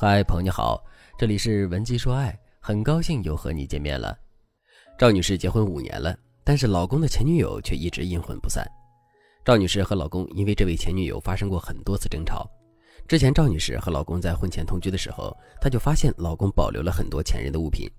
嗨，朋友你好，这里是文姬说爱，很高兴又和你见面了。赵女士结婚五年了，但是老公的前女友却一直阴魂不散。赵女士和老公因为这位前女友发生过很多次争吵。之前赵女士和老公在婚前同居的时候，她就发现老公保留了很多前任的物品。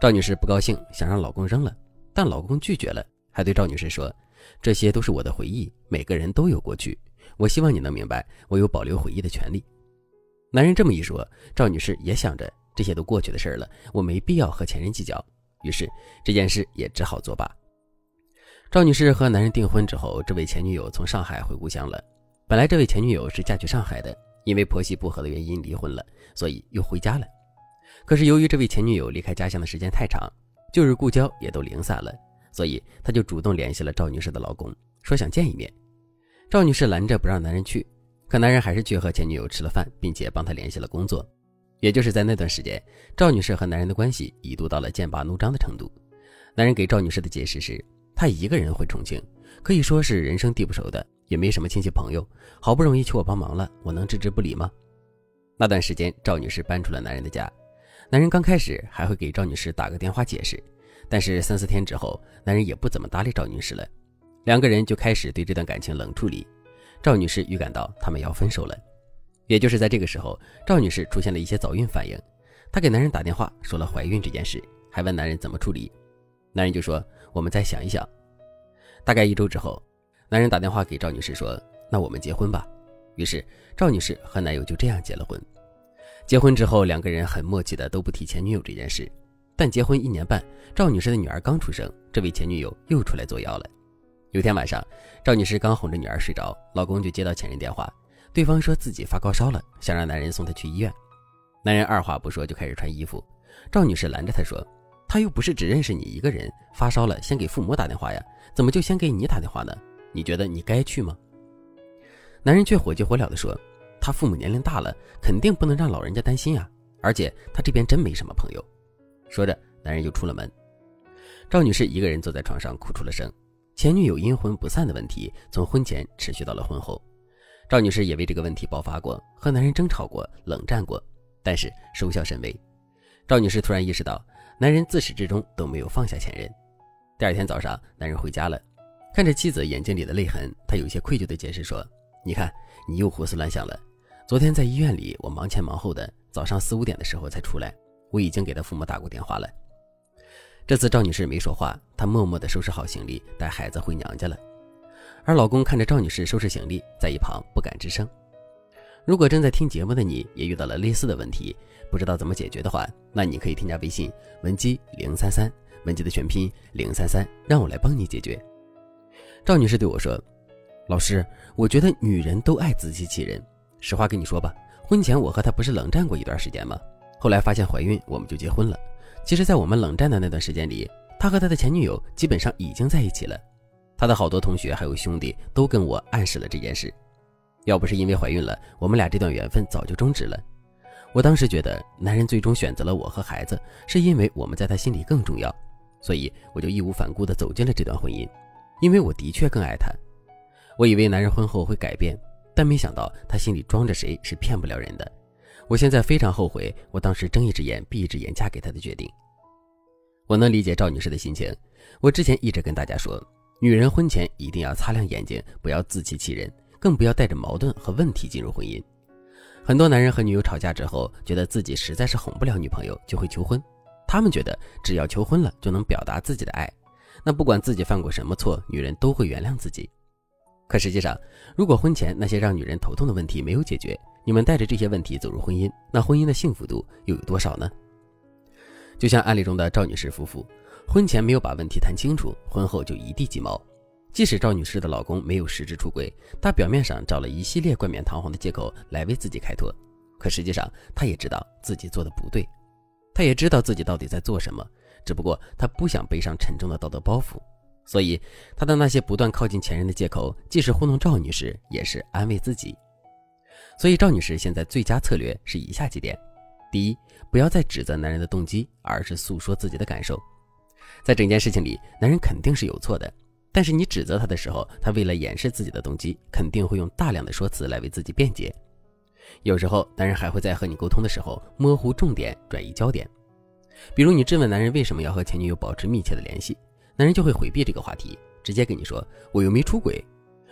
赵女士不高兴，想让老公扔了，但老公拒绝了，还对赵女士说：“这些都是我的回忆，每个人都有过去，我希望你能明白，我有保留回忆的权利。”男人这么一说，赵女士也想着这些都过去的事了，我没必要和前任计较，于是这件事也只好作罢。赵女士和男人订婚之后，这位前女友从上海回故乡了。本来这位前女友是嫁去上海的，因为婆媳不和的原因离婚了，所以又回家了。可是由于这位前女友离开家乡的时间太长，旧日故交也都零散了，所以她就主动联系了赵女士的老公，说想见一面。赵女士拦着不让男人去。可男人还是去和前女友吃了饭，并且帮她联系了工作。也就是在那段时间，赵女士和男人的关系一度到了剑拔弩张的程度。男人给赵女士的解释是，他一个人回重庆，可以说是人生地不熟的，也没什么亲戚朋友，好不容易求我帮忙了，我能置之不理吗？那段时间，赵女士搬出了男人的家。男人刚开始还会给赵女士打个电话解释，但是三四天之后，男人也不怎么搭理赵女士了，两个人就开始对这段感情冷处理。赵女士预感到他们要分手了，也就是在这个时候，赵女士出现了一些早孕反应。她给男人打电话说了怀孕这件事，还问男人怎么处理。男人就说：“我们再想一想。”大概一周之后，男人打电话给赵女士说：“那我们结婚吧。”于是赵女士和男友就这样结了婚。结婚之后，两个人很默契的都不提前女友这件事。但结婚一年半，赵女士的女儿刚出生，这位前女友又出来作妖了。有天晚上，赵女士刚哄着女儿睡着，老公就接到前任电话，对方说自己发高烧了，想让男人送她去医院。男人二话不说就开始穿衣服，赵女士拦着他说：“他又不是只认识你一个人，发烧了先给父母打电话呀，怎么就先给你打电话呢？你觉得你该去吗？”男人却火急火燎地说：“他父母年龄大了，肯定不能让老人家担心呀，而且他这边真没什么朋友。”说着，男人就出了门。赵女士一个人坐在床上哭出了声。前女友阴魂不散的问题从婚前持续到了婚后，赵女士也为这个问题爆发过，和男人争吵过，冷战过，但是收效甚微。赵女士突然意识到，男人自始至终都没有放下前任。第二天早上，男人回家了，看着妻子眼睛里的泪痕，他有些愧疚地解释说：“你看，你又胡思乱想了。昨天在医院里，我忙前忙后的，早上四五点的时候才出来，我已经给他父母打过电话了。”这次赵女士没说话，她默默地收拾好行李，带孩子回娘家了。而老公看着赵女士收拾行李，在一旁不敢吱声。如果正在听节目的你也遇到了类似的问题，不知道怎么解决的话，那你可以添加微信文姬零三三，文姬的全拼零三三，让我来帮你解决。赵女士对我说：“老师，我觉得女人都爱自欺欺人。实话跟你说吧，婚前我和她不是冷战过一段时间吗？后来发现怀孕，我们就结婚了。”其实，在我们冷战的那段时间里，他和他的前女友基本上已经在一起了。他的好多同学还有兄弟都跟我暗示了这件事。要不是因为怀孕了，我们俩这段缘分早就终止了。我当时觉得，男人最终选择了我和孩子，是因为我们在他心里更重要，所以我就义无反顾地走进了这段婚姻，因为我的确更爱他。我以为男人婚后会改变，但没想到他心里装着谁是骗不了人的。我现在非常后悔，我当时睁一只眼闭一只眼嫁给他的决定。我能理解赵女士的心情。我之前一直跟大家说，女人婚前一定要擦亮眼睛，不要自欺欺人，更不要带着矛盾和问题进入婚姻。很多男人和女友吵架之后，觉得自己实在是哄不了女朋友，就会求婚。他们觉得只要求婚了，就能表达自己的爱，那不管自己犯过什么错，女人都会原谅自己。可实际上，如果婚前那些让女人头痛的问题没有解决，你们带着这些问题走入婚姻，那婚姻的幸福度又有多少呢？就像案例中的赵女士夫妇，婚前没有把问题谈清楚，婚后就一地鸡毛。即使赵女士的老公没有实质出轨，他表面上找了一系列冠冕堂皇的借口来为自己开脱，可实际上他也知道自己做的不对，他也知道自己到底在做什么，只不过他不想背上沉重的道德包袱，所以他的那些不断靠近前任的借口，既是糊弄赵女士，也是安慰自己。所以赵女士现在最佳策略是以下几点：第一，不要再指责男人的动机，而是诉说自己的感受。在整件事情里，男人肯定是有错的，但是你指责他的时候，他为了掩饰自己的动机，肯定会用大量的说辞来为自己辩解。有时候，男人还会在和你沟通的时候模糊重点、转移焦点。比如，你质问男人为什么要和前女友保持密切的联系，男人就会回避这个话题，直接跟你说：“我又没出轨。”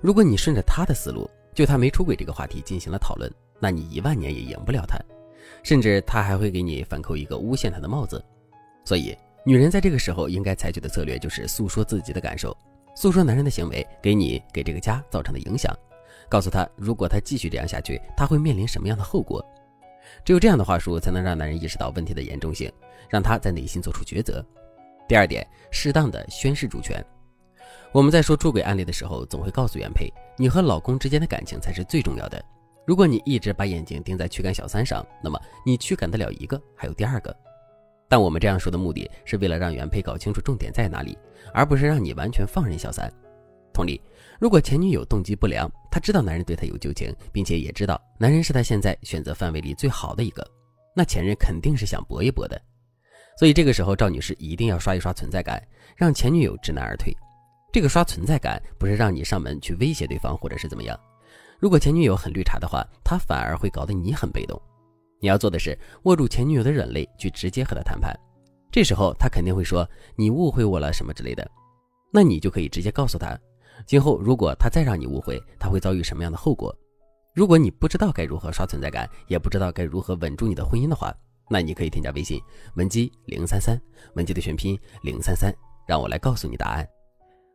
如果你顺着他的思路，就他没出轨这个话题进行了讨论，那你一万年也赢不了他，甚至他还会给你反扣一个诬陷他的帽子。所以，女人在这个时候应该采取的策略就是诉说自己的感受，诉说男人的行为给你给这个家造成的影响。告诉他，如果他继续这样下去，他会面临什么样的后果？只有这样的话术，才能让男人意识到问题的严重性，让他在内心做出抉择。第二点，适当的宣示主权。我们在说出轨案例的时候，总会告诉原配，你和老公之间的感情才是最重要的。如果你一直把眼睛盯在驱赶小三上，那么你驱赶得了一个，还有第二个。但我们这样说的目的是为了让原配搞清楚重点在哪里，而不是让你完全放任小三。同理，如果前女友动机不良，她知道男人对她有旧情，并且也知道男人是她现在选择范围里最好的一个，那前任肯定是想搏一搏的。所以这个时候，赵女士一定要刷一刷存在感，让前女友知难而退。这个刷存在感不是让你上门去威胁对方，或者是怎么样。如果前女友很绿茶的话，她反而会搞得你很被动。你要做的是握住前女友的软肋，去直接和她谈判。这时候她肯定会说你误会我了什么之类的，那你就可以直接告诉她。今后如果他再让你误会，他会遭遇什么样的后果？如果你不知道该如何刷存在感，也不知道该如何稳住你的婚姻的话，那你可以添加微信文姬零三三，文姬的全拼零三三，让我来告诉你答案。